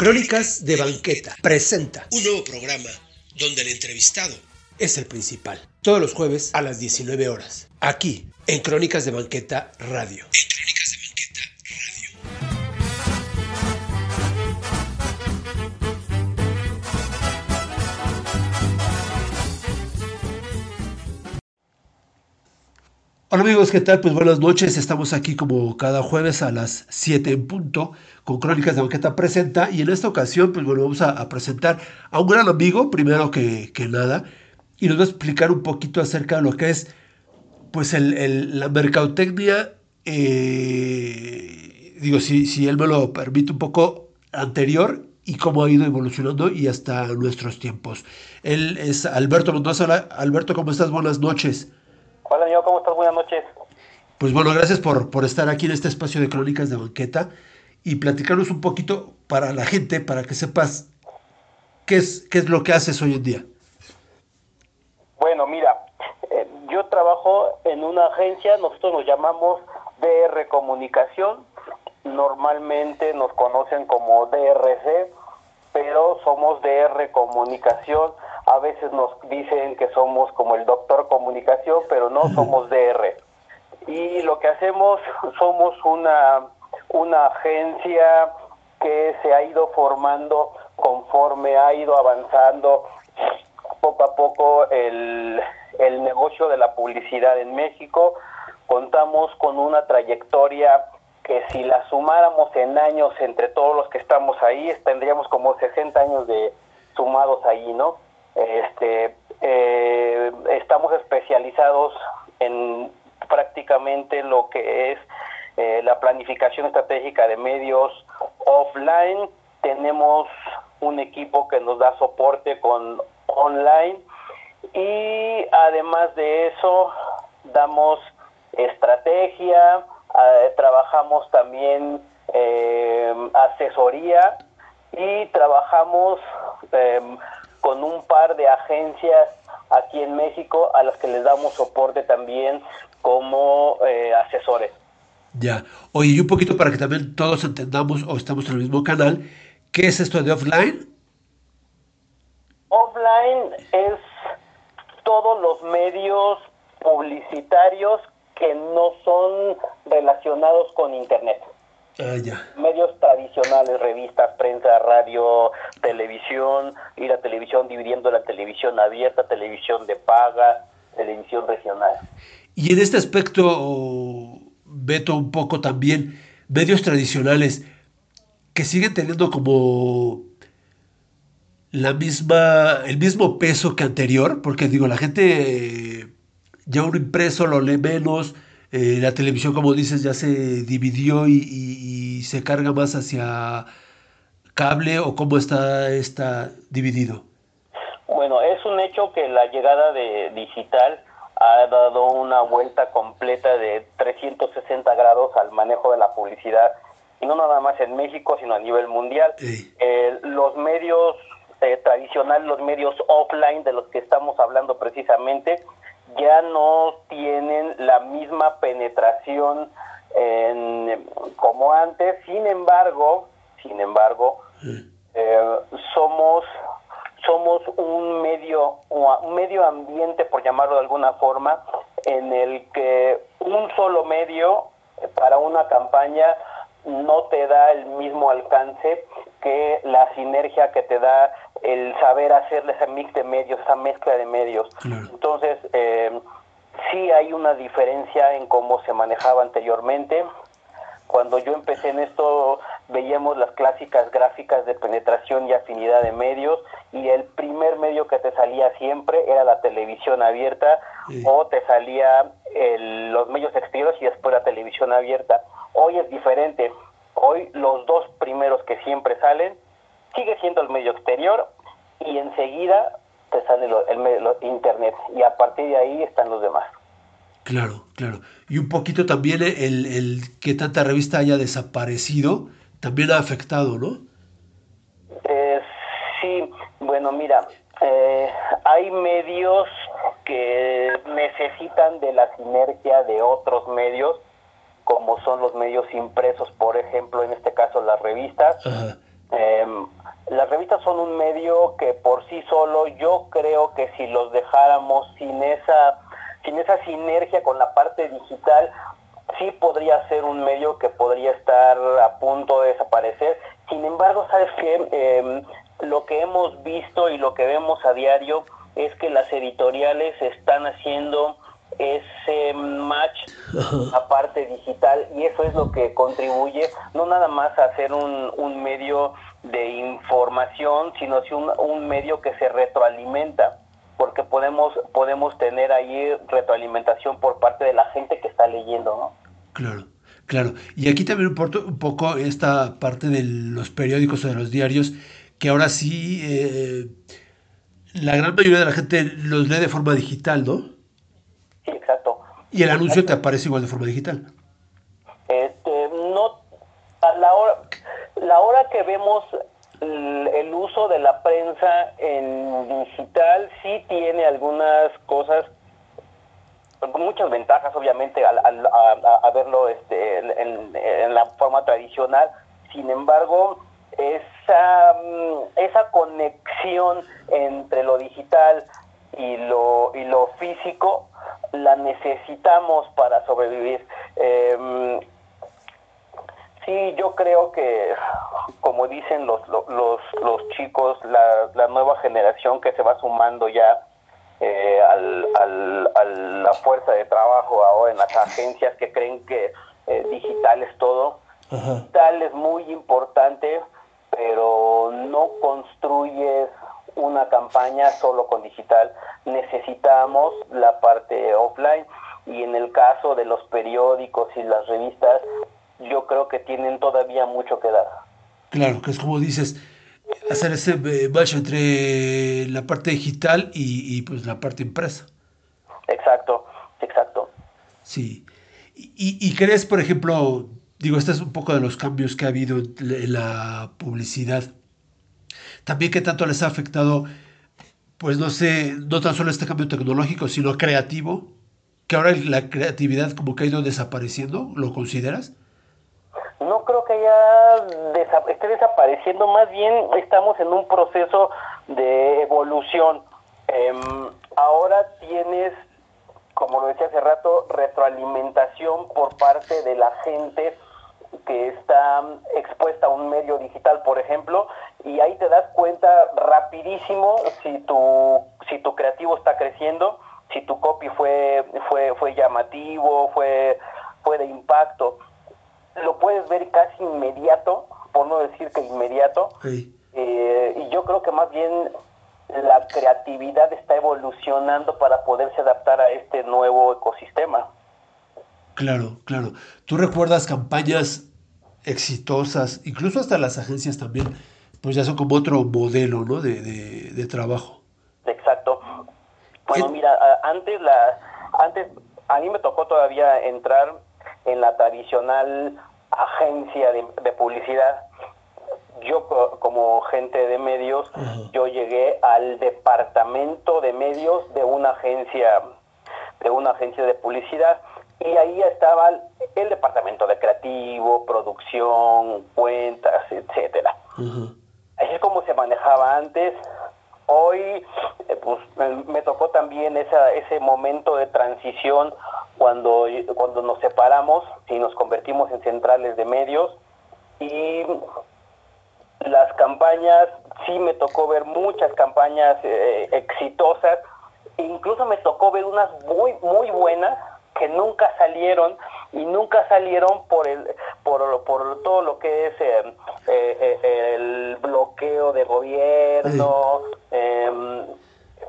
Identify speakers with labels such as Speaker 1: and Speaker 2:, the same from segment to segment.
Speaker 1: Crónicas de Banqueta presenta
Speaker 2: un nuevo programa donde el entrevistado
Speaker 1: es el principal. Todos los jueves a las 19 horas. Aquí, en Crónicas de Banqueta Radio.
Speaker 2: En Crónicas de Banqueta Radio.
Speaker 1: Hola amigos, ¿qué tal? Pues buenas noches, estamos aquí como cada jueves a las 7 en punto con Crónicas de Banqueta Presenta y en esta ocasión pues bueno, vamos a, a presentar a un gran amigo, primero que, que, nada, y nos va a explicar un poquito acerca de lo que es pues el, el, la mercadotecnia, eh, digo, si, si él me lo permite un poco anterior y cómo ha ido evolucionando y hasta nuestros tiempos. Él es Alberto Mendoza. Hola, Alberto, ¿cómo estás? Buenas noches.
Speaker 3: Hola, amigo, ¿cómo estás? Buenas noches.
Speaker 1: Pues bueno, gracias por, por estar aquí en este espacio de Crónicas de Banqueta y platicarnos un poquito para la gente, para que sepas qué es, qué es lo que haces hoy en día.
Speaker 3: Bueno, mira, eh, yo trabajo en una agencia, nosotros nos llamamos DR Comunicación, normalmente nos conocen como DRC, pero somos DR Comunicación a veces nos dicen que somos como el doctor comunicación, pero no somos DR. Y lo que hacemos, somos una, una agencia que se ha ido formando conforme ha ido avanzando poco a poco el, el negocio de la publicidad en México. Contamos con una trayectoria que si la sumáramos en años entre todos los que estamos ahí, tendríamos como 60 años de sumados ahí, ¿no? Este, eh, estamos especializados en prácticamente lo que es eh, la planificación estratégica de medios offline. Tenemos un equipo que nos da soporte con online y además de eso damos estrategia, eh, trabajamos también asesoría y trabajamos con un par de agencias aquí en México a las que les damos soporte también como eh, asesores.
Speaker 1: Ya. Oye, y un poquito para que también todos entendamos o estamos en el mismo canal, ¿qué es esto de offline?
Speaker 3: Offline es todos los medios publicitarios que no son relacionados con Internet.
Speaker 1: Ah, ya.
Speaker 3: Medios tradicionales, revistas, prensa, radio, televisión, y la televisión dividiendo la televisión abierta, televisión de paga, televisión regional.
Speaker 1: Y en este aspecto, Beto, un poco también, medios tradicionales que siguen teniendo como la misma, el mismo peso que anterior, porque digo, la gente ya un impreso lo lee menos, eh, la televisión, como dices, ya se dividió y, y, y, se carga más hacia cable o cómo está, está dividido?
Speaker 3: Bueno, es un hecho que la llegada de digital ha dado una vuelta completa de 360 grados al manejo de la publicidad, y no nada más en México, sino a nivel mundial.
Speaker 1: Sí.
Speaker 3: Eh, los medios eh, tradicionales, los medios offline de los que estamos hablando precisamente, ya no tienen la misma penetración en, como antes. Sin embargo, sin embargo,
Speaker 1: Sí.
Speaker 3: eh, somos somos un medio un medio ambiente, por llamarlo de alguna forma, en el que un solo medio eh, para una campaña no te da el mismo alcance que la sinergia que te da el saber hacer ese mix de medios, esa mezcla de medios.
Speaker 1: Claro.
Speaker 3: Entonces, eh, sí hay una diferencia en cómo se manejaba anteriormente. Cuando yo empecé en esto, veíamos las clásicas gráficas de penetración y afinidad de medios, y el primer medio que te salía siempre era la televisión abierta,
Speaker 1: Sí.
Speaker 3: o te salía el- los medios exteriores y después la televisión abierta. Hoy es diferente. Hoy los dos primeros que siempre salen sigue siendo el medio exterior y enseguida te sale el, lo- internet y a partir de ahí están los demás.
Speaker 1: Claro, claro. Y un poquito también el, el que tanta revista haya desaparecido también ha afectado, ¿no?
Speaker 3: Eh, sí, bueno, mira, eh, hay medios que necesitan de la sinergia de otros medios, como son los medios impresos, por ejemplo, en este caso las revistas,
Speaker 1: Ajá.
Speaker 3: Em, las revistas son un medio que por sí solo yo creo que si los dejáramos sin esa sin esa sinergia con la parte digital sí podría ser un medio que podría estar a punto de desaparecer. Sin embargo, sabes que lo que hemos visto y lo que vemos a diario es que las editoriales están haciendo ese match a parte digital y eso es lo que contribuye no nada más a ser un, un medio de información, sino un, un medio que se retroalimenta porque podemos podemos tener ahí retroalimentación por parte de la gente que está leyendo, ¿no?
Speaker 1: Claro, claro. Y aquí también importa un poco esta parte de los periódicos o de los diarios, que ahora sí eh, la gran mayoría de la gente los lee de forma digital, ¿no?
Speaker 3: Sí, exacto.
Speaker 1: Y el anuncio te aparece igual de forma digital.
Speaker 3: Este, no, a la hora, la hora que vemos el, el uso de la prensa en digital sí tiene algunas cosas muchas ventajas, obviamente, al, al- a, verlo este, en, la forma tradicional. Sin embargo, esa, mm, esa conexión entre lo digital y lo, y lo físico la necesitamos para sobrevivir. Em, Sí, yo creo que, como dicen los, los, los, chicos, la, la nueva generación que se va sumando ya eh, al, al, a la fuerza de trabajo ahora en las agencias que creen que eh, digital es todo,
Speaker 1: Ajá.
Speaker 3: digital es muy importante, pero no construyes una campaña solo con digital. Necesitamos la parte offline y en el caso de los periódicos y las revistas, yo creo que tienen todavía mucho que dar.
Speaker 1: Claro, que es como dices, hacer ese eh, match entre la parte digital y, y, pues la parte impresa.
Speaker 3: Exacto, exacto.
Speaker 1: Sí. Y, y- y crees, por ejemplo, digo, este es un poco de los cambios que ha habido en la publicidad. También qué tanto les ha afectado, pues no sé, no tan solo este cambio tecnológico, sino creativo, que ahora la creatividad como que ha ido desapareciendo, ¿lo consideras?
Speaker 3: No creo que haya desa- esté desapareciendo, más bien estamos en un proceso de evolución. Em, ahora tienes, como lo decía hace rato, retroalimentación por parte de la gente que está expuesta a un medio digital, por ejemplo, y ahí te das cuenta rapidísimo si tu, si tu creativo está creciendo, si tu copy fue, fue, fue llamativo, fue, fue de impacto lo puedes ver casi inmediato, por no decir que inmediato,
Speaker 1: Sí.
Speaker 3: eh, y yo creo que más bien la creatividad está evolucionando para poderse adaptar a este nuevo ecosistema.
Speaker 1: Claro, claro. ¿Tú recuerdas campañas exitosas, incluso hasta las agencias también, pues ya son como otro modelo, ¿no? De, de, de trabajo.
Speaker 3: Exacto. Bueno,
Speaker 1: ¿Qué-
Speaker 3: mira, antes la antes a mí me tocó todavía entrar en la tradicional agencia de, de publicidad. Yo co- como gente de medios, yo llegué al departamento de medios de una agencia de una agencia de publicidad y ahí estaba el, el departamento de creativo, producción, cuentas, etcétera. Así es como se manejaba antes. Hoy, eh, pues, me, me tocó también esa, ese momento de transición cuando, cuando nos separamos y nos convertimos en centrales de medios. Y las campañas, sí me tocó ver muchas campañas eh, exitosas. Incluso me tocó ver unas muy, muy buenas que nunca salieron y nunca salieron por el por, por todo lo que es eh, eh, eh, el bloqueo de gobierno em,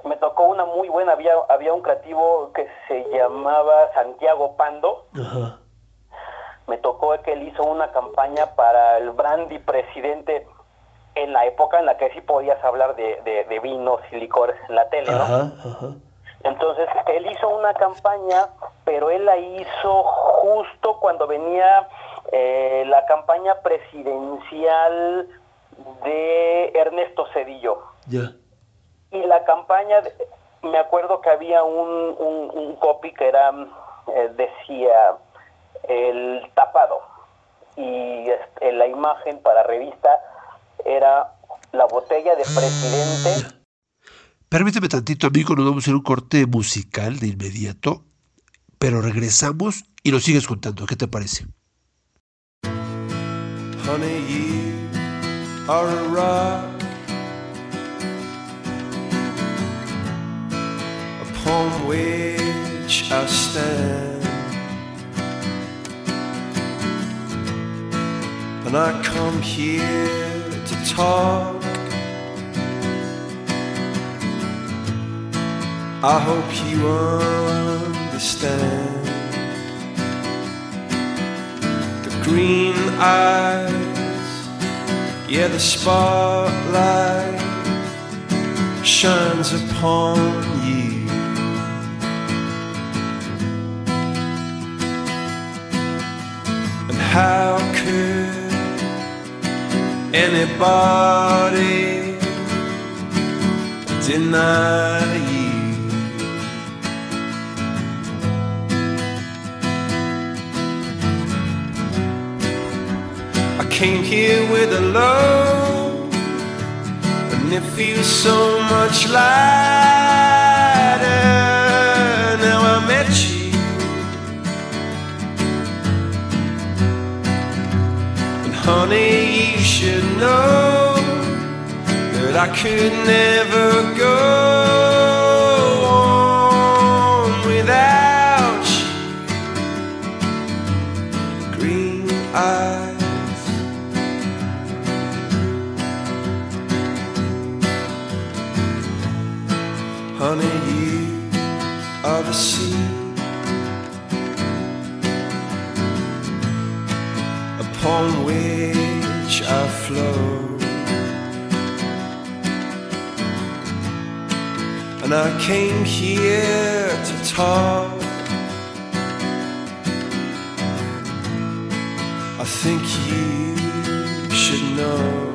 Speaker 3: me tocó una muy buena había había un creativo que se llamaba Santiago Pando
Speaker 1: Ajá.
Speaker 3: me tocó que él hizo una campaña para el brandy presidente en la época en la que sí podías hablar de, de- de vinos y licores en la tele, ¿no?
Speaker 1: Ajá, ajá.
Speaker 3: Entonces, él hizo una campaña, pero él la hizo justo cuando venía eh, la campaña presidencial de Ernesto Cedillo.
Speaker 1: Ya.
Speaker 3: Y la campaña, de- me acuerdo que había un, un, un copy que era, eh, decía, el tapado. Y este, la imagen para revista era la botella de presidente.
Speaker 1: Permíteme tantito, amigo, nos vamos a hacer un corte musical de inmediato, pero regresamos y nos sigues contando. ¿Qué te parece?
Speaker 4: Honey, you are a rock which I stand, and I come here to talk. I hope you understand the green eyes, yeah, the spotlight shines upon how could anybody deny you? I came here with a load, and it feels so much lighter now I met you. Honey, you should know that I could never go And I came here to talk. I think you should know.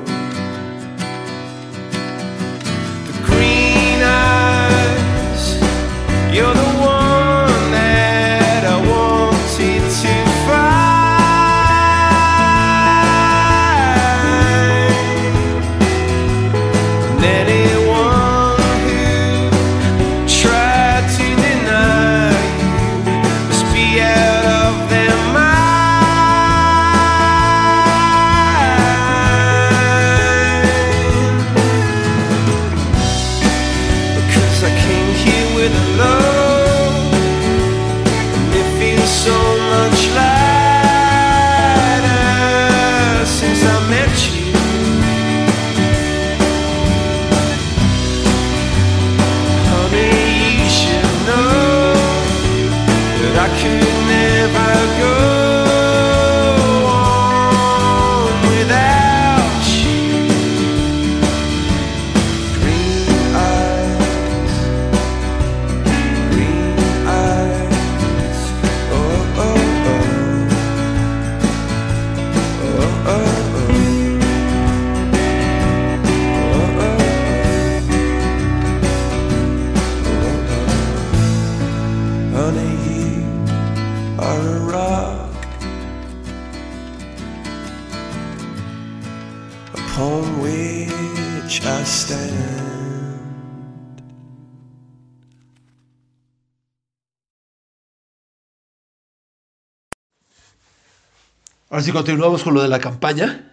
Speaker 1: Ahora sí continuamos con lo de la campaña.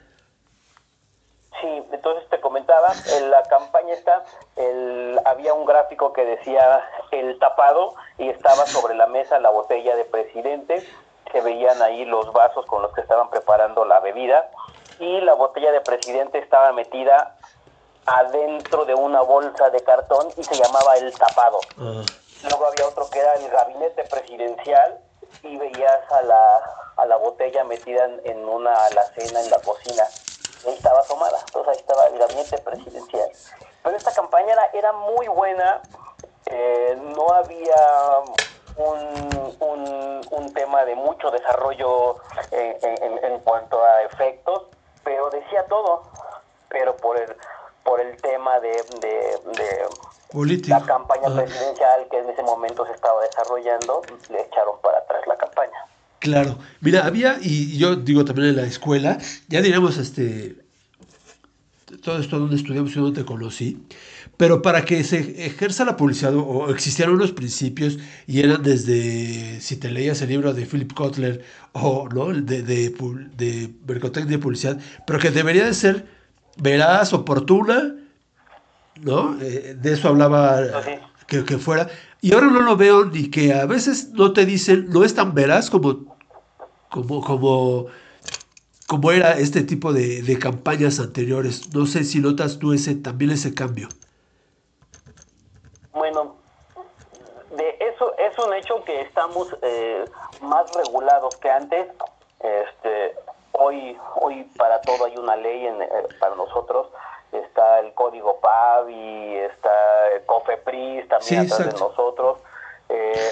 Speaker 3: Sí, entonces te comentaba, en la campaña está, el, había un gráfico que decía el tapado y estaba sobre la mesa la botella de presidente, se veían ahí los vasos con los que estaban preparando la bebida y la botella de presidente estaba metida adentro de una bolsa de cartón y se llamaba el tapado. Luego había otro que era el gabinete presidencial y veías a la, a la botella metida en, una alacena en la cocina. Ahí estaba asomada. Entonces ahí estaba el gabinete presidencial. Pero esta campaña era, era muy buena. eh, no había un, un, un tema de mucho desarrollo en, en- en cuanto a efectos, pero decía todo. Pero por el, por el tema de, de, de
Speaker 1: Político.
Speaker 3: la campaña
Speaker 1: Ah,
Speaker 3: presidencial que en ese momento se estaba desarrollando, le echaron para atrás la campaña.
Speaker 1: Claro. Mira, había, y yo digo también en la escuela, ya diríamos, este, todo esto donde estudiamos y donde te conocí, pero para que se ejerza la publicidad o existieron unos principios y eran desde, si te leías el libro de Philip Kotler o ¿no? El de, de, de mercadotecnia y publicidad, pero que debería de ser veraz, oportuna, ¿no? Eh, de eso hablaba que, que fuera. Y ahora no lo veo ni que a veces no te dicen, no es tan veraz como, como, como, como era este tipo de, de campañas anteriores. No sé si notas tú ese, también ese cambio.
Speaker 3: Bueno, de eso es un hecho que estamos eh, más regulados que antes. Este, hoy, hoy para todo hay una ley en, eh, para nosotros. Está el código PAVI, está el COFEPRIS también
Speaker 1: Sí,
Speaker 3: atrás de nosotros. Eh,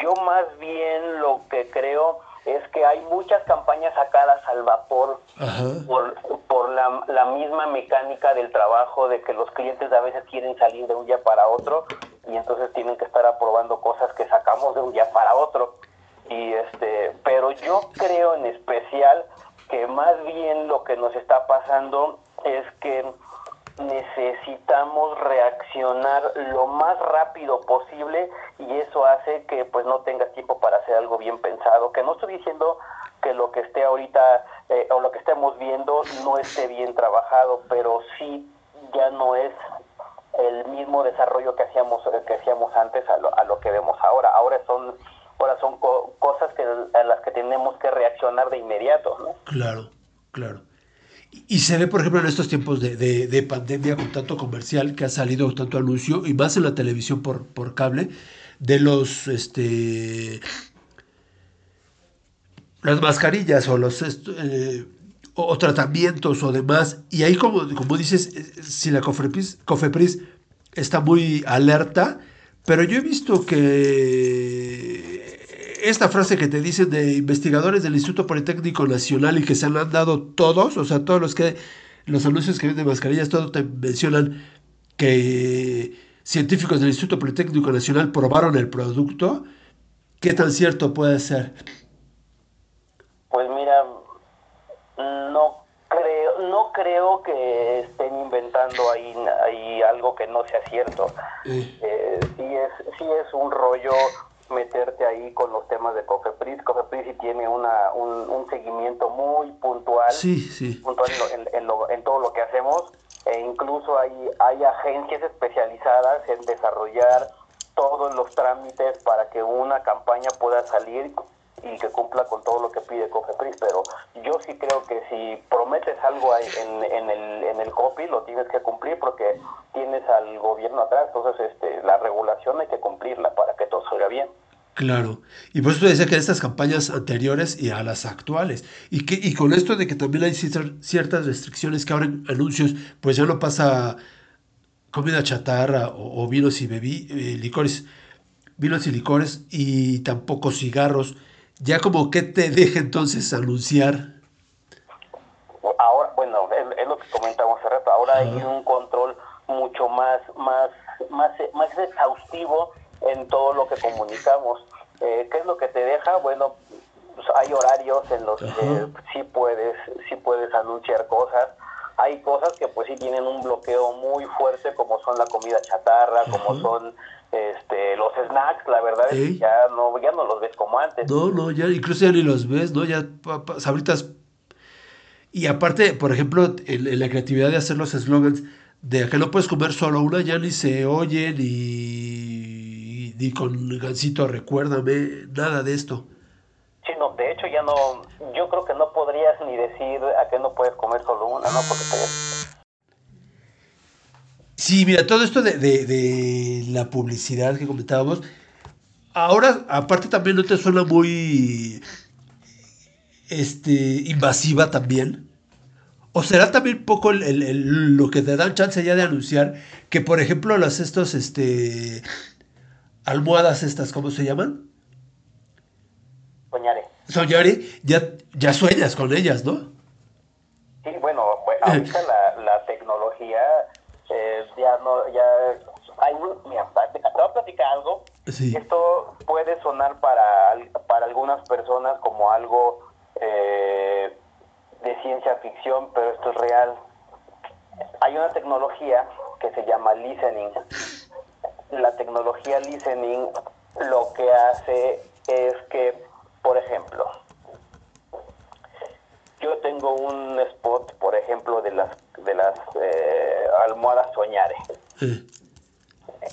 Speaker 3: yo más bien lo que creo es que hay muchas campañas sacadas al vapor
Speaker 1: Ajá.
Speaker 3: por, por la, la misma mecánica del trabajo de que los clientes a veces quieren salir de un día para otro y entonces tienen que estar aprobando cosas que sacamos de un día para otro y este pero yo creo en especial que más bien lo que nos está pasando es que necesitamos reaccionar lo más rápido posible y eso hace que pues no tengas tiempo para hacer algo bien pensado que no estoy diciendo que lo que esté ahorita eh, o lo que estemos viendo no esté bien trabajado pero sí ya no es el mismo desarrollo que hacíamos que hacíamos antes a lo, a lo que vemos ahora ahora son ahora son co- cosas que a las que tenemos que reaccionar de inmediato ¿no?
Speaker 1: Claro, claro. Y se ve, por ejemplo, en estos tiempos de, de- de pandemia con tanto comercial que ha salido tanto anuncio y más en la televisión por, por cable de los este las mascarillas o los eh, tratamientos o demás. Y ahí como, como dices eh, si la Cofepris, Cofepris está muy alerta pero yo he visto que esta frase que te dicen de investigadores del Instituto Politécnico Nacional y que se han dado todos, o sea, todos los que los anuncios que venden mascarillas, todos te mencionan que científicos del Instituto Politécnico Nacional probaron el producto. ¿Qué tan cierto puede ser?
Speaker 3: Pues mira, no creo, no creo que estén inventando ahí, ahí algo que no sea cierto.
Speaker 1: Eh,
Speaker 3: Eh, sí es, sí es un rollo meterte ahí con los temas de Cofepris. Cofepris sí tiene una, un, un seguimiento muy puntual,
Speaker 1: sí, sí.
Speaker 3: puntual en, lo- en- en lo- en todo lo que hacemos. E incluso hay, hay agencias especializadas en desarrollar todos los trámites para que una campaña pueda salir y que cumpla con todo lo que pide Cofepris, pero yo sí creo que si prometes algo en, en el, en el copy, lo tienes que cumplir porque tienes al gobierno atrás, entonces este, la regulación hay que cumplirla para que todo salga bien.
Speaker 1: Claro. Y por eso te decía que estas campañas anteriores y a las actuales. Y, que, y con esto de que también hay cier- ciertas restricciones que abren anuncios, pues ya no pasa comida chatarra o, o vinos y bebí, eh, licores, vinos y licores y tampoco cigarros. Ya como que te deja entonces anunciar.
Speaker 3: Ahora, bueno, es, es lo que comentamos hace rato, ahora hay un control mucho más, más, más, más exhaustivo en todo lo que comunicamos. Eh, ¿Qué es lo que te deja? Bueno, pues hay horarios en los
Speaker 1: Ajá.
Speaker 3: que sí puedes, sí puedes anunciar cosas. Hay cosas que pues sí tienen un bloqueo muy fuerte, como son la comida chatarra, como son este, los snacks. La verdad es que ya no, ya no los ves como antes.
Speaker 1: No, no, ya incluso ya ni los ves, ¿no? Ya pa- pa- sabritas. Y aparte, por ejemplo, en la creatividad de hacer los eslogans de que no puedes comer solo una, ya ni se oye, ni, ni con gancito, recuérdame, nada de esto.
Speaker 3: Sí, no, de hecho ya no, yo creo que no podrías ni decir a qué no puedes comer solo una, ¿no? Porque te-
Speaker 1: Sí, mira, todo esto de, de- de la publicidad que comentábamos, ahora, aparte también no te suena muy este, invasiva también. ¿O será también poco el- el- el- lo que te dan chance ya de anunciar que, por ejemplo, las estos, este, almohadas estas, ¿cómo se llaman?
Speaker 3: soñaré.
Speaker 1: Soñari, ya, ya sueñas con ellas, ¿no?
Speaker 3: Sí, bueno, ahorita la, ya no, ya hay mira, te te voy a platicar algo.
Speaker 1: Sí.
Speaker 3: Esto puede sonar para, para algunas personas como algo eh, de ciencia ficción, pero esto es real. Hay hay una tecnología que se llama listening. La tecnología listening lo que hace es que, por ejemplo, yo tengo un spot, por ejemplo, de las de las eh, almohadas Soñare.
Speaker 1: Eh,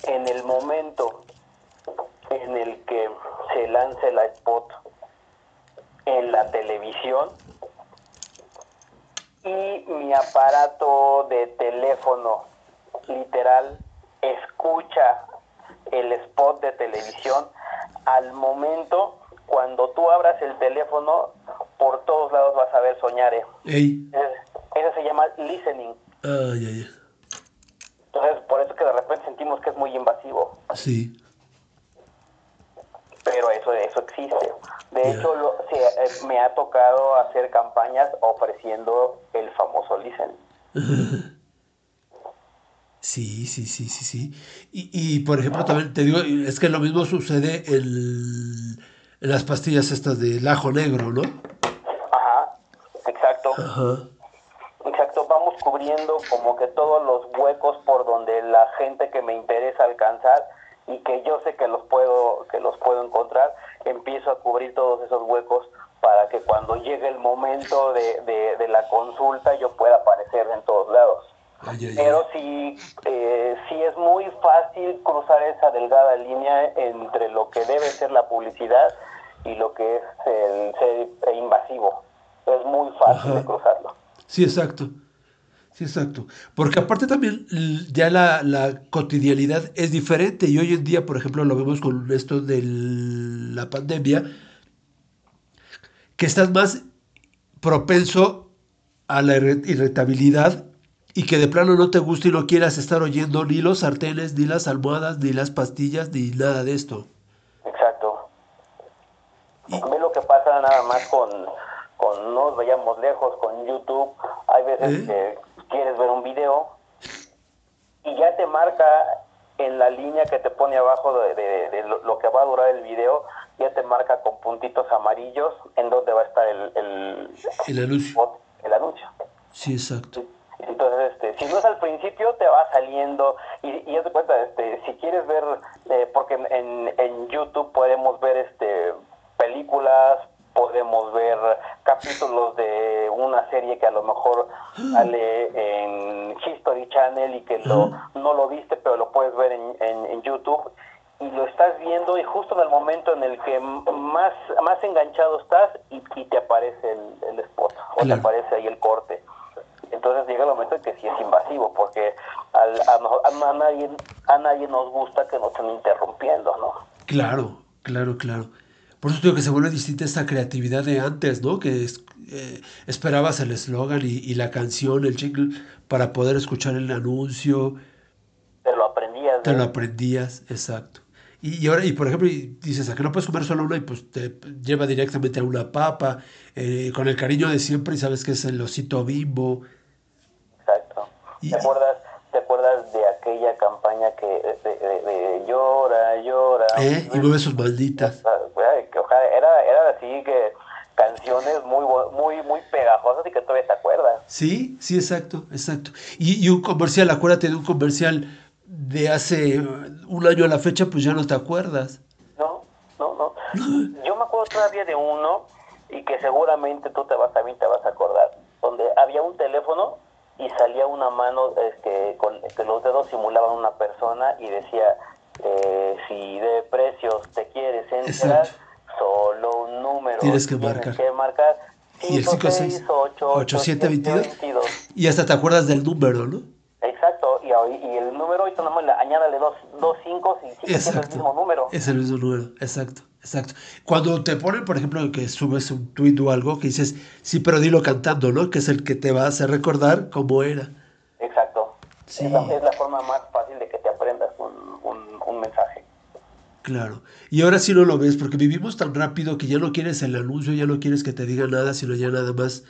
Speaker 3: En el momento en el que se lance la spot en la televisión y mi aparato de teléfono literal escucha el spot de televisión al momento cuando tú abras el teléfono por todos lados vas a ver
Speaker 1: ey,
Speaker 3: eso se llama listening
Speaker 1: ah, ya, ya.
Speaker 3: entonces por eso que de repente sentimos que es muy invasivo
Speaker 1: Sí,
Speaker 3: pero eso eso existe. De
Speaker 1: Ya.
Speaker 3: hecho, lo- se- eh, me ha tocado hacer campañas ofreciendo el famoso listen.
Speaker 1: sí, sí, sí, sí, sí. Y, y, por ejemplo, también te digo, es que lo mismo sucede en, en las pastillas estas del ajo negro, ¿no?
Speaker 3: Ajá, exacto,
Speaker 1: Ajá.
Speaker 3: Cubriendo como que todos los huecos por donde la gente que me interesa alcanzar y que yo sé que los puedo que los puedo encontrar, empiezo a cubrir todos esos huecos para que cuando llegue el momento de, de- de la consulta yo pueda aparecer en todos lados.
Speaker 1: Ay, ay, ay.
Speaker 3: Pero sí, eh, sí es muy fácil cruzar esa delgada línea entre lo que debe ser la publicidad y lo que es el ser invasivo. Es muy fácil
Speaker 1: Ajá.
Speaker 3: de cruzarlo.
Speaker 1: Sí, exacto. Sí, exacto. Porque aparte también ya la, la cotidianidad es diferente y hoy en día, por ejemplo, lo vemos con esto de la pandemia, que estás más propenso a la irri- irritabilidad y que de plano no te gusta y no quieras estar oyendo ni los sartenes, ni las almohadas, ni las pastillas, ni nada de esto.
Speaker 3: Exacto.
Speaker 1: Y-
Speaker 3: A mí lo que pasa nada más con, con no nos vayamos lejos, con YouTube, hay veces
Speaker 1: ¿Eh?
Speaker 3: que quieres ver un video y ya te marca en la línea que te pone abajo de, de- de lo, que va a durar el video, ya te marca con puntitos amarillos en donde va a estar el, el,
Speaker 1: El anuncio.
Speaker 3: el anuncio.
Speaker 1: Sí, exacto.
Speaker 3: Entonces, este, si no es al principio, te va saliendo. Y, y haz de cuenta, este, si quieres ver, eh, porque en, en, en YouTube podemos ver este películas, podemos ver capítulos de una serie que a lo mejor sale en History Channel y que lo, no lo viste, pero lo puedes ver en, en, en YouTube. Y lo estás viendo y justo en el momento en el que más, más enganchado estás y, y te aparece el, el spot o te aparece ahí el corte. Entonces llega el momento en que sí es invasivo, porque al- a, a- a nadie, a nadie nos gusta que nos estén interrumpiendo, ¿no?
Speaker 1: Claro, claro, claro. Por eso digo que se vuelve distinta esta creatividad de antes, ¿no? Que es- eh, esperabas el eslogan y, y la canción, el jingle, para poder escuchar el anuncio,
Speaker 3: Te lo aprendías.
Speaker 1: te
Speaker 3: de-
Speaker 1: lo aprendías, exacto. Y, y ahora, y por ejemplo, y dices, ¿a que no puedes comer solo una? Y pues te lleva directamente a una papa, eh, con el cariño de siempre, y sabes que es el osito bimbo.
Speaker 3: Exacto.
Speaker 1: Y-
Speaker 3: ¿Te acuerdas, ¿Te acuerdas de aquella campaña que de, de- de llora, llora?
Speaker 1: ¿eh? Y mueve sus malditas.
Speaker 3: Ay, que ojalá- Era, era así que canciones muy muy muy pegajosas y que todavía te acuerdas.
Speaker 1: Sí, sí, exacto, exacto. Y, y un comercial, acuérdate de un comercial de hace un año a la fecha, pues ya no te acuerdas.
Speaker 3: No, no, no. Yo me acuerdo todavía de uno y que seguramente tú te vas también te vas a acordar, donde había un teléfono y salía una mano este, con que los dedos simulaban una persona y decía eh, si de precios te quieres
Speaker 1: Exacto.
Speaker 3: Solo un número
Speaker 1: Tienes que marcar.
Speaker 3: que marcar
Speaker 1: Y el 5, 6, 8, 7, 22. Y hasta te acuerdas del número, ¿no?
Speaker 3: Exacto, y, el número ahorita nomás le añádale dos, dos cinco y sigue siendo el mismo número.
Speaker 1: Es el mismo número, exacto, exacto. Cuando te ponen, por ejemplo, que subes un tweet o algo que dices, sí, pero dilo cantando, ¿no? Que es el que te va a hacer recordar cómo era.
Speaker 3: Exacto.
Speaker 1: Sí.
Speaker 3: Es, la, es la forma más fácil de que te aprendas un, un, un mensaje.
Speaker 1: Claro. Y ahora sí no lo ves, porque vivimos tan rápido que ya no quieres el anuncio, ya no quieres que te diga nada, sino ya nada más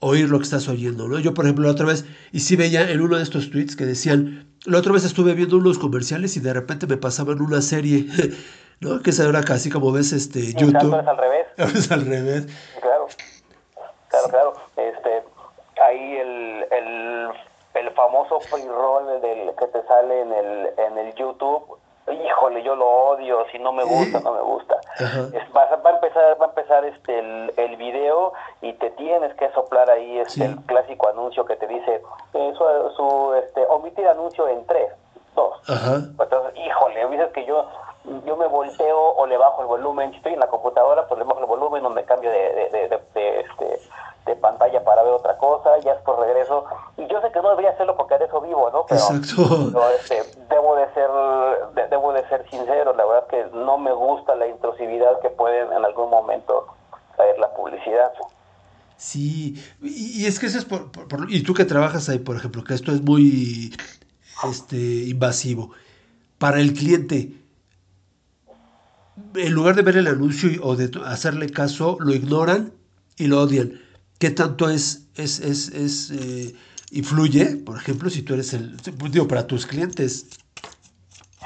Speaker 1: oír lo que estás oyendo, ¿no? Yo, por ejemplo, la otra vez, y sí veía en uno de estos tweets que decían, la otra vez estuve viendo unos comerciales y de repente me pasaban una serie, ¿no? Que esa era casi como ves este YouTube.
Speaker 3: es al revés.
Speaker 1: Ahora es al revés.
Speaker 3: Claro. Claro, claro. Este, ahí el, el, el famoso pre-roll del que te sale en el, en el YouTube, híjole, yo lo odio, si no me gusta, no me gusta. Es- va, a- va a empezar, va a empezar este el, el video y te tienes que soplar ahí este,
Speaker 1: Sí.
Speaker 3: el clásico anuncio que te dice eh, su, su, este, omitir anuncio en 3, 2.
Speaker 1: Ajá.
Speaker 3: Entonces, híjole, a veces que yo yo me volteo o le bajo el volumen, si estoy en la computadora, pues le bajo el volumen o me cambio de, de, de, este, de pantalla para ver otra cosa, ya después regreso. Y yo sé que no debería hacerlo porque de eso vivo, ¿no? Pero,
Speaker 1: Exacto.
Speaker 3: pero, este, de- debo de ser sincero, la verdad que no me gusta la intrusividad que puede en algún momento traer la publicidad.
Speaker 1: Sí, y, es que eso es por, por- y tú que trabajas ahí, por ejemplo, que esto es muy este invasivo. Para el cliente, en lugar de ver el anuncio y- o de hacerle caso, lo ignoran y lo odian. ¿Qué tanto es, es, es, es, eh, influye, por ejemplo, si tú eres el, digo, para tus clientes?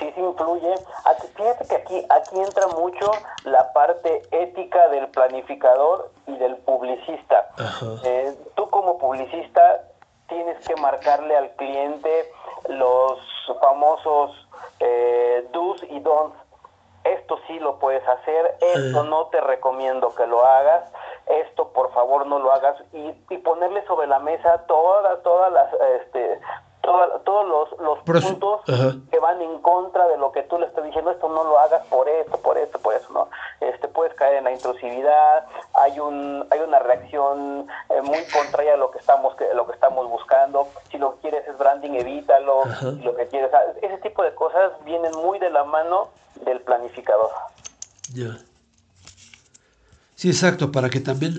Speaker 3: Sí sí influye. Aquí- Fíjate que aquí, aquí entra mucho la parte ética del planificador y del publicista. Eh, tú como publicista tienes que marcarle al cliente los famosos eh, do's y don'ts. Esto sí lo puedes hacer, esto no te recomiendo que lo hagas, esto por favor no lo hagas y, y ponerle sobre la mesa todas todas las este todos los, los
Speaker 1: Profe-
Speaker 3: puntos
Speaker 1: Ajá.
Speaker 3: que van en contra de lo que tú le estás diciendo, esto no lo hagas por esto, por esto, por eso, ¿no? Este, puedes caer en la intrusividad, hay un hay una reacción eh, muy contraria a lo que estamos que, lo que estamos buscando, si lo que quieres es branding, evítalo, si lo que quieres, ese tipo de cosas vienen muy de la mano del planificador.
Speaker 1: Ya. Sí, exacto, para que también,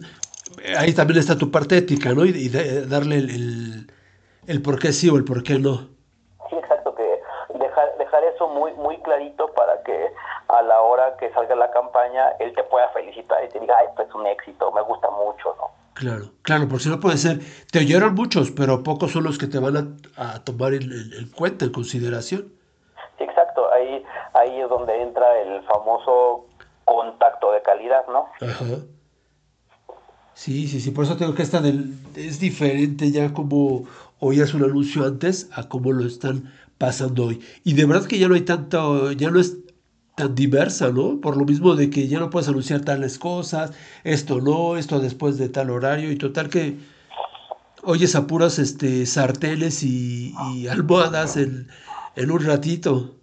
Speaker 1: ahí también está tu parte ética, ¿no? Y, y de- darle el, el, el por qué sí o el por qué no.
Speaker 3: Sí, exacto, que dejar, dejar eso muy muy clarito para que a la hora que salga la campaña él te pueda felicitar y te diga, ay, pues es un éxito, me gusta mucho, ¿no?
Speaker 1: Claro, claro, porque si no puede ser, te oyeron muchos, pero pocos son los que te van a, a tomar en, en- en cuenta, en consideración.
Speaker 3: Sí, exacto, ahí, ahí es donde entra el famoso contacto de calidad, ¿no?
Speaker 1: Ajá. Sí, sí, sí, por eso tengo que esta del, es diferente ya como oías un anuncio antes a cómo lo están pasando hoy. Y de verdad que ya no hay tanto, ya no es tan diversa, ¿no? Por lo mismo de que ya no puedes anunciar tales cosas, esto no, esto después de tal horario, y total que oyes a puras este, sartenes y, y almohadas en, en un ratito.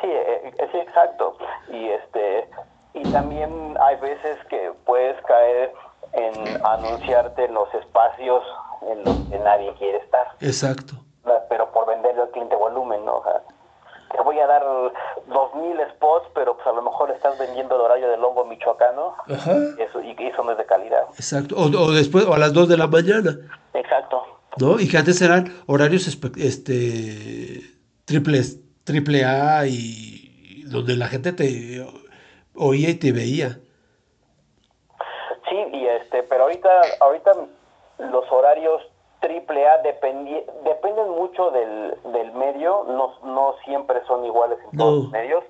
Speaker 3: Sí, eh, eh, sí, exacto. Y este y también hay veces que puedes caer en anunciarte en los espacios en los que nadie quiere estar,
Speaker 1: Exacto.
Speaker 3: pero por venderle al cliente volumen, ¿no? O sea, te voy a dar dos mil spots, pero pues a lo mejor estás vendiendo el horario del hongo michoacano,
Speaker 1: Ajá.
Speaker 3: eso y que eso no es de calidad.
Speaker 1: Exacto. O, o después, o a las 2 de la mañana.
Speaker 3: Exacto.
Speaker 1: ¿no? Y que antes eran horarios este triples, triple A y donde la gente te oía y te veía.
Speaker 3: Sí, y este, pero ahorita, ahorita los horarios triple A dependen mucho del, del medio, no, no siempre son iguales en todos
Speaker 1: No.
Speaker 3: los medios,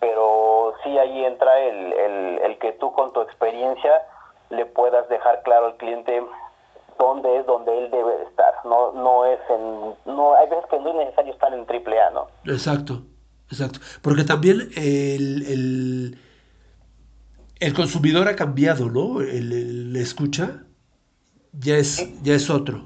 Speaker 3: pero sí ahí entra el, el, el que tú con tu experiencia le puedas dejar claro al cliente dónde es donde él debe de estar. No, no es en, no, hay veces que no es necesario estar en triple A, ¿no?
Speaker 1: Exacto, exacto. Porque también el, el, el consumidor ha cambiado, ¿no? El, el escucha ya es, ya es otro.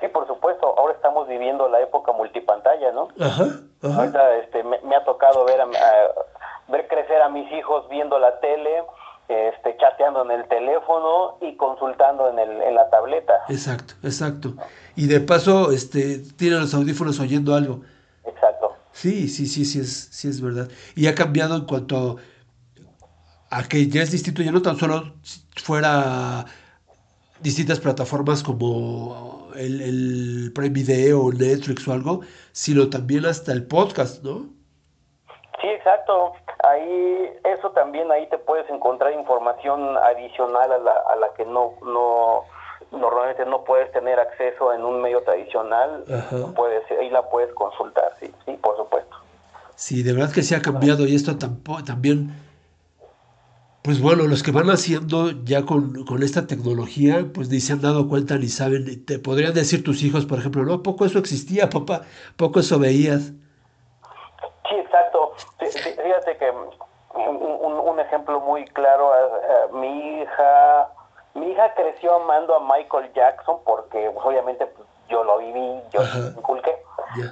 Speaker 3: Sí, por supuesto. Ahora estamos viviendo la época multipantalla, ¿no?
Speaker 1: Ajá, ajá.
Speaker 3: Ahorita este, me, me ha tocado ver, a, a- ver crecer a mis hijos viendo la tele, este, chateando en el teléfono y consultando en, el, en la tableta.
Speaker 1: Exacto, exacto. Y de paso, este, tienen los audífonos oyendo algo.
Speaker 3: Exacto.
Speaker 1: Sí, sí, sí, sí es, sí es verdad. Y ha cambiado en cuanto a que ya es distinto, ya no tan solo fuera distintas plataformas como el, el Prime Video, Netflix o algo, sino también hasta el podcast, ¿no?
Speaker 3: Sí, exacto. Ahí, eso también, ahí te puedes encontrar información adicional a la, a la que no, no, normalmente no puedes tener acceso en un medio tradicional.
Speaker 1: Ajá.
Speaker 3: Puedes, ahí la puedes consultar, sí, sí, por supuesto.
Speaker 1: Sí, de verdad que sí ha cambiado y esto tampoco, también, Pues bueno, los que van haciendo ya con, con esta tecnología, pues ni se han dado cuenta ni saben. Te podrían decir tus hijos, por ejemplo, no, poco eso existía, papá, poco eso veías.
Speaker 3: Sí, exacto. Fí- fí- Fíjate que un, un- ejemplo muy claro, eh, eh, mi hija, mi hija creció amando a Michael Jackson porque pues, obviamente pues, yo lo viví, yo lo inculqué.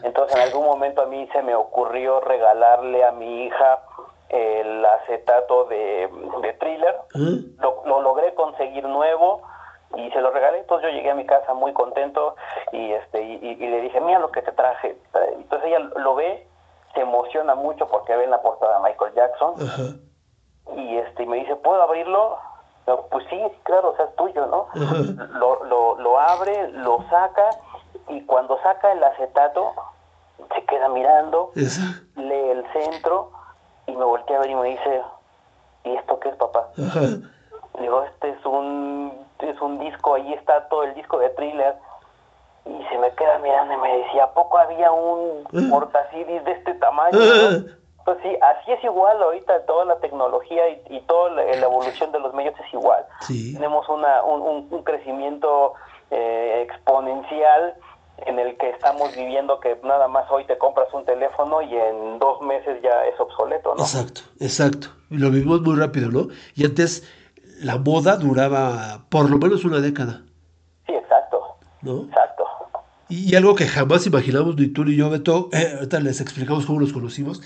Speaker 3: Entonces en algún momento a mí se me ocurrió regalarle a mi hija el acetato de, de thriller. Lo, lo logré conseguir nuevo y se lo regalé. Entonces yo llegué a mi casa muy contento y este y, y- y le dije, mira lo que te traje. Entonces ella lo ve, se emociona mucho porque ve en la portada a Michael Jackson y este y me dice, ¿puedo abrirlo? No, pues sí, claro, o sea, es tuyo, ¿no? Lo, lo, lo abre, lo saca y cuando saca el acetato se queda mirando, lee el centro y me voltea a ver y me dice, ¿y esto qué es, papá? Le Digo, este es un, es un disco, ahí está todo el disco de thriller. Y se me queda mirando y me decía, ¿a poco había un portacidis de este tamaño? no?" Pues sí, así es igual ahorita toda la tecnología y, y toda la, la evolución de los medios es igual.
Speaker 1: Sí.
Speaker 3: Tenemos una, un, un- un crecimiento eh, exponencial en el que estamos viviendo que nada más hoy te compras un teléfono y en dos meses ya es obsoleto, ¿no?
Speaker 1: Exacto, exacto. Y lo vivimos muy rápido, ¿no? Y antes la moda duraba por lo menos una década,
Speaker 3: Sí, exacto,
Speaker 1: ¿no?
Speaker 3: exacto.
Speaker 1: Y, y algo que jamás imaginamos ni tú ni yo, Beto, eh, ahorita les explicamos cómo nos conocimos,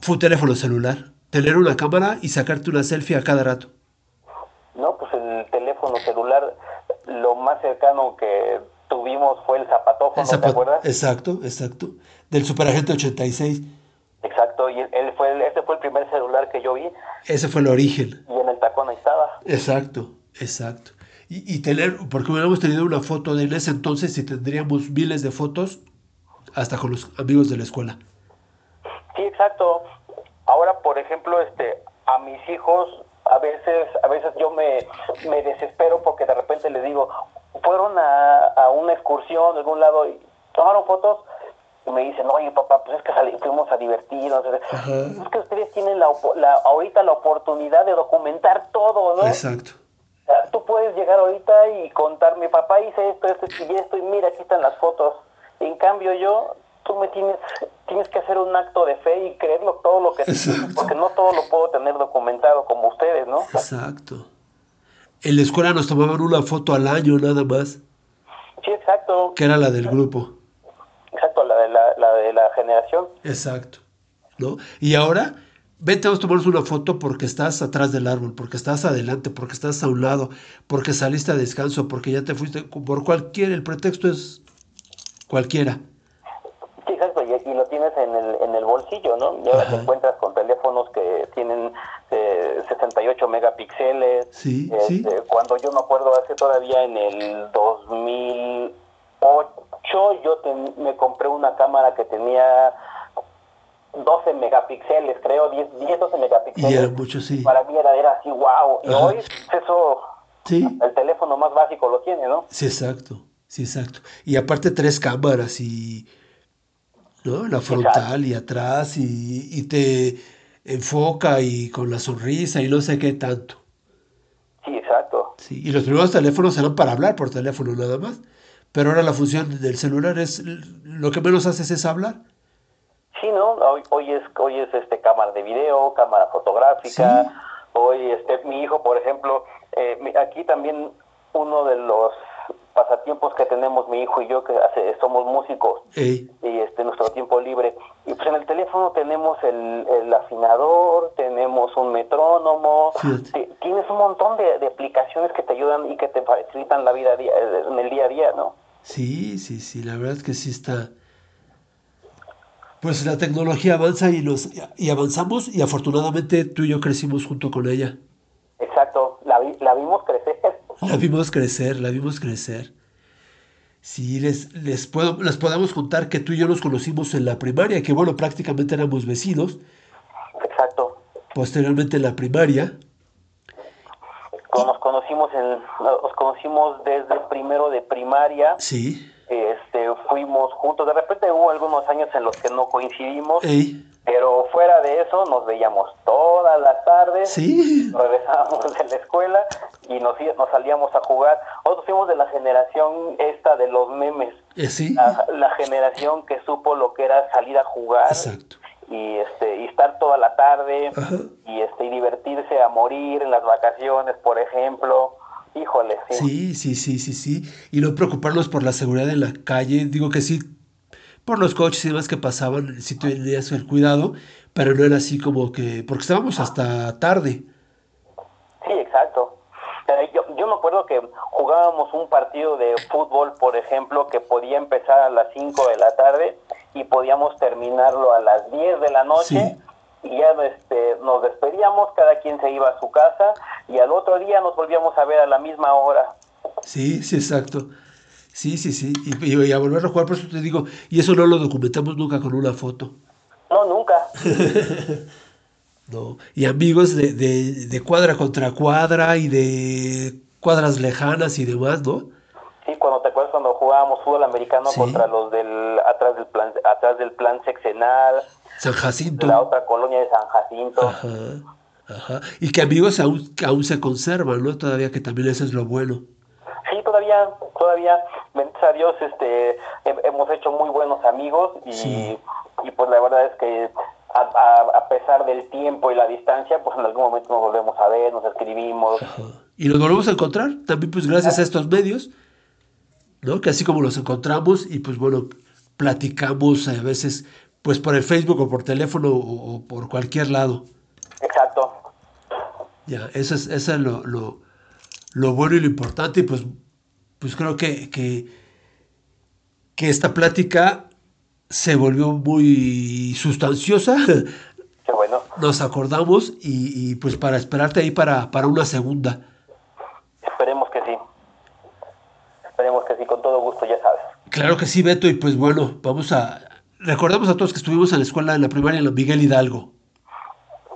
Speaker 1: fue un teléfono celular. Tener una cámara y sacarte una selfie a cada rato.
Speaker 3: No, pues el teléfono celular, lo más cercano que tuvimos fue el zapatófono,
Speaker 1: El zapat-
Speaker 3: ¿te acuerdas?
Speaker 1: Exacto, exacto. Del Superagente 86.
Speaker 3: Exacto, y él, él fue el, ese fue el primer celular que yo vi
Speaker 1: Ese fue el origen.
Speaker 3: y en el tacón ahí estaba.
Speaker 1: Exacto, exacto. Y, y tener, porque hubiéramos tenido una foto de en ese entonces y tendríamos miles de fotos hasta con los amigos de la escuela.
Speaker 3: Sí, exacto. Ahora, por ejemplo, este, a mis hijos a veces, a veces yo me, me desespero porque de repente les digo, fueron a, a una excursión de algún lado y tomaron fotos y me dicen, oye papá, pues es que sali- fuimos a divertirnos.
Speaker 1: Ajá.
Speaker 3: Es que ustedes tienen la, la, ahorita la oportunidad de documentar todo, ¿no?
Speaker 1: Exacto.
Speaker 3: O sea, Tú puedes llegar ahorita y contar, mi papá hice esto, esto y esto, y mira, aquí están las fotos. En cambio yo, tú me tienes, tienes que hacer un acto de fe y creerlo todo lo que
Speaker 1: Exacto.
Speaker 3: porque no todo lo puedo tener documentado como ustedes, ¿no?
Speaker 1: Exacto. En la escuela nos tomaban una foto al año nada más,
Speaker 3: Sí, exacto,
Speaker 1: que era la del grupo.
Speaker 3: exacto, la de la, la de la generación.
Speaker 1: Exacto. ¿No? Y ahora, vamos a tomarnos una foto porque estás atrás del árbol, porque estás adelante, porque estás a un lado, porque saliste a descanso, porque ya te fuiste, por cualquier, el pretexto es cualquiera.
Speaker 3: Sí, exacto, y, y lo tienes en el, en el bolsillo, ¿no? Y ahora te encuentras con teléfonos que tienen eh, 68 megapíxeles.
Speaker 1: Sí,
Speaker 3: Este,
Speaker 1: sí.
Speaker 3: Cuando yo me acuerdo hace todavía en el 2008, yo ten- me compré una cámara que tenía 12 megapíxeles, creo, 10, 10 12 megapíxeles.
Speaker 1: Y era mucho, sí.
Speaker 3: Para mí era, era así, wow. Y
Speaker 1: Ajá.
Speaker 3: hoy eso,
Speaker 1: Sí,
Speaker 3: el teléfono más básico lo tiene, ¿no?
Speaker 1: sí, exacto. Sí, exacto. Y aparte tres cámaras y, ¿no? La frontal y atrás y, y te enfoca y con la sonrisa y no sé qué tanto.
Speaker 3: Sí, exacto.
Speaker 1: Sí, y los primeros teléfonos eran para hablar por teléfono nada más. Pero ahora la función del celular es lo que menos haces es hablar.
Speaker 3: Sí, ¿no? Hoy, hoy es hoy es este cámara de video, cámara fotográfica.
Speaker 1: Sí.
Speaker 3: Hoy este mi hijo, por ejemplo, eh, aquí también uno de los pasatiempos que tenemos mi hijo y yo que hace, somos músicos
Speaker 1: Ey,
Speaker 3: y este nuestro tiempo libre y pues en el teléfono tenemos el, el afinador, tenemos un metrónomo, tienes un montón de, de aplicaciones que te ayudan y que te facilitan la vida día- en el día a día, ¿no?
Speaker 1: sí, sí, sí, la verdad es que sí está. Pues la tecnología avanza y, nos, y avanzamos y afortunadamente tú y yo crecimos junto con ella.
Speaker 3: Exacto, la, vi- la vimos crecer.
Speaker 1: La vimos crecer, la vimos crecer. Sí, les, les, puedo, les podemos contar que tú y yo nos conocimos en la primaria, que bueno, prácticamente éramos vecinos.
Speaker 3: Exacto.
Speaker 1: Posteriormente en la primaria,
Speaker 3: Nos conocimos en, nos conocimos desde primero de primaria,
Speaker 1: sí,
Speaker 3: este, fuimos juntos. De repente hubo algunos años en los que no coincidimos,
Speaker 1: ey,
Speaker 3: pero fuera de eso nos veíamos todas las tardes.
Speaker 1: Sí.
Speaker 3: Regresábamos de la escuela y nos, nos salíamos a jugar. Nosotros fuimos de la generación esta de los memes.
Speaker 1: Eh, sí.
Speaker 3: La, la generación que supo lo que era salir a jugar
Speaker 1: Exacto.
Speaker 3: y este y estar toda la tarde
Speaker 1: Ajá.
Speaker 3: y este y divertirse a morir en las vacaciones, por ejemplo. Híjole, sí.
Speaker 1: Sí, sí, sí, sí, sí. Y no preocuparnos por la seguridad en la calle. Digo que sí, por los coches y demás que pasaban, sí tenías el cuidado, pero no era así como que, porque estábamos hasta tarde.
Speaker 3: Sí, exacto. Yo, yo me acuerdo que jugábamos un partido de fútbol, por ejemplo, que podía empezar a las 5 de la tarde y podíamos terminarlo a las 10 de la noche. Y ya este, nos despedíamos, cada quien se iba a su casa y al otro día nos volvíamos a ver a la misma hora.
Speaker 1: Sí, sí, exacto. Sí, sí, sí. Y, a volver a jugar, por eso te digo, y eso no lo documentamos nunca con una foto.
Speaker 3: No, nunca.
Speaker 1: No. Y amigos de, de, de cuadra contra cuadra y de cuadras lejanas y demás, ¿no?
Speaker 3: Sí, cuando te acuerdas cuando jugábamos fútbol americano
Speaker 1: Sí.
Speaker 3: contra los del atrás del plan atrás del plan sexenal,
Speaker 1: San Jacinto.
Speaker 3: la otra colonia de San Jacinto.
Speaker 1: Ajá, ajá. Y que amigos aún, aún se conservan, ¿no? Todavía que también eso es lo bueno.
Speaker 3: Sí, todavía, todavía, bendito a Dios, este, he- hemos hecho muy buenos amigos y,
Speaker 1: Sí.
Speaker 3: y pues la verdad es que a, a- a pesar del tiempo y la distancia, pues en algún momento nos volvemos a ver, nos escribimos.
Speaker 1: Ajá. Y nos volvemos a encontrar, también pues gracias a estos medios, ¿no? Que así como los encontramos y pues bueno, platicamos a veces pues por el Facebook o por teléfono o, o por cualquier lado.
Speaker 3: Exacto.
Speaker 1: Ya, eso es, eso es lo, lo, lo bueno y lo importante. Y pues, pues creo que, que, que esta plática se volvió muy sustanciosa.
Speaker 3: Qué bueno.
Speaker 1: Nos acordamos y, y, pues para esperarte ahí para, para una segunda.
Speaker 3: Esperemos que sí. Esperemos que sí, con todo gusto, ya sabes.
Speaker 1: Claro que sí, Beto. Y pues bueno, vamos a... Recordamos a todos que estuvimos en la escuela, en la primaria, en la Miguel Hidalgo.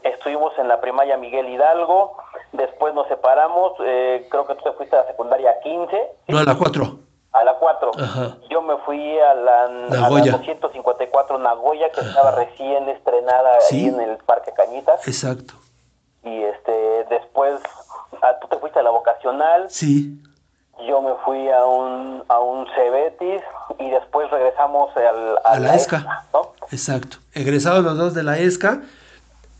Speaker 3: Estuvimos en la primaria Miguel Hidalgo, después nos separamos, eh, creo que tú te fuiste a la secundaria 15,
Speaker 1: No, a la 4.
Speaker 3: a la 4.
Speaker 1: Ajá.
Speaker 3: Yo me fui a la, a la
Speaker 1: Nagoya.
Speaker 3: 254 Nagoya, que estaba recién estrenada
Speaker 1: Sí.
Speaker 3: ahí en el Parque Cañitas.
Speaker 1: Exacto.
Speaker 3: Y este después, ah, tú te fuiste a la vocacional,
Speaker 1: Sí,
Speaker 3: yo me fui a un, a un Cebetis y después regresamos al,
Speaker 1: A la ESCA.
Speaker 3: ¿no?
Speaker 1: exacto. Egresados los dos de la ESCA,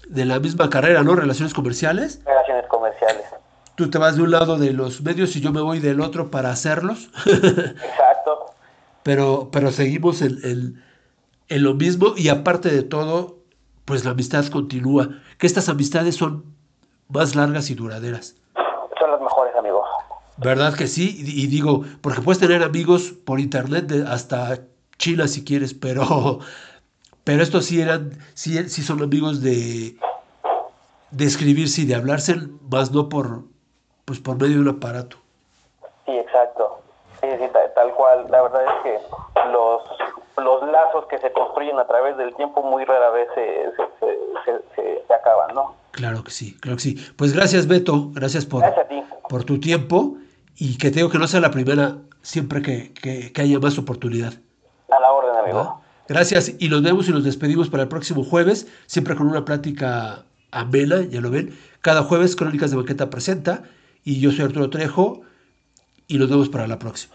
Speaker 1: de la misma carrera, ¿no? Relaciones comerciales.
Speaker 3: Relaciones comerciales.
Speaker 1: Tú te vas de un lado de los medios y yo me voy del otro para hacerlos.
Speaker 3: Exacto.
Speaker 1: pero, pero seguimos en, en- en lo mismo y aparte de todo, pues la amistad continúa. Que estas amistades son más largas y duraderas.
Speaker 3: Son los mejores amigos.
Speaker 1: ¿Verdad que sí? Y, y digo, porque puedes tener amigos por internet de- hasta China si quieres, pero, pero estos sí eran, sí, sí son amigos de, de escribirse y de hablarse, más no por, pues por medio de un aparato.
Speaker 3: Sí, exacto. Sí, sí, ta- tal, cual. La verdad es que los, los lazos que se construyen a través del tiempo muy rara vez se, se, se- se- acaban, ¿no?
Speaker 1: Claro que sí, claro que sí. Pues gracias Beto, gracias por,
Speaker 3: Gracias
Speaker 1: por tu tiempo y que te digo que no sea la primera siempre que, que- que haya más oportunidad.
Speaker 3: A la orden,
Speaker 1: ¿va? Gracias y nos vemos y nos despedimos para el próximo jueves, siempre con una plática amena, ya lo ven. Cada jueves Crónicas de Banqueta presenta y yo soy Arturo Trejo y nos vemos para la próxima.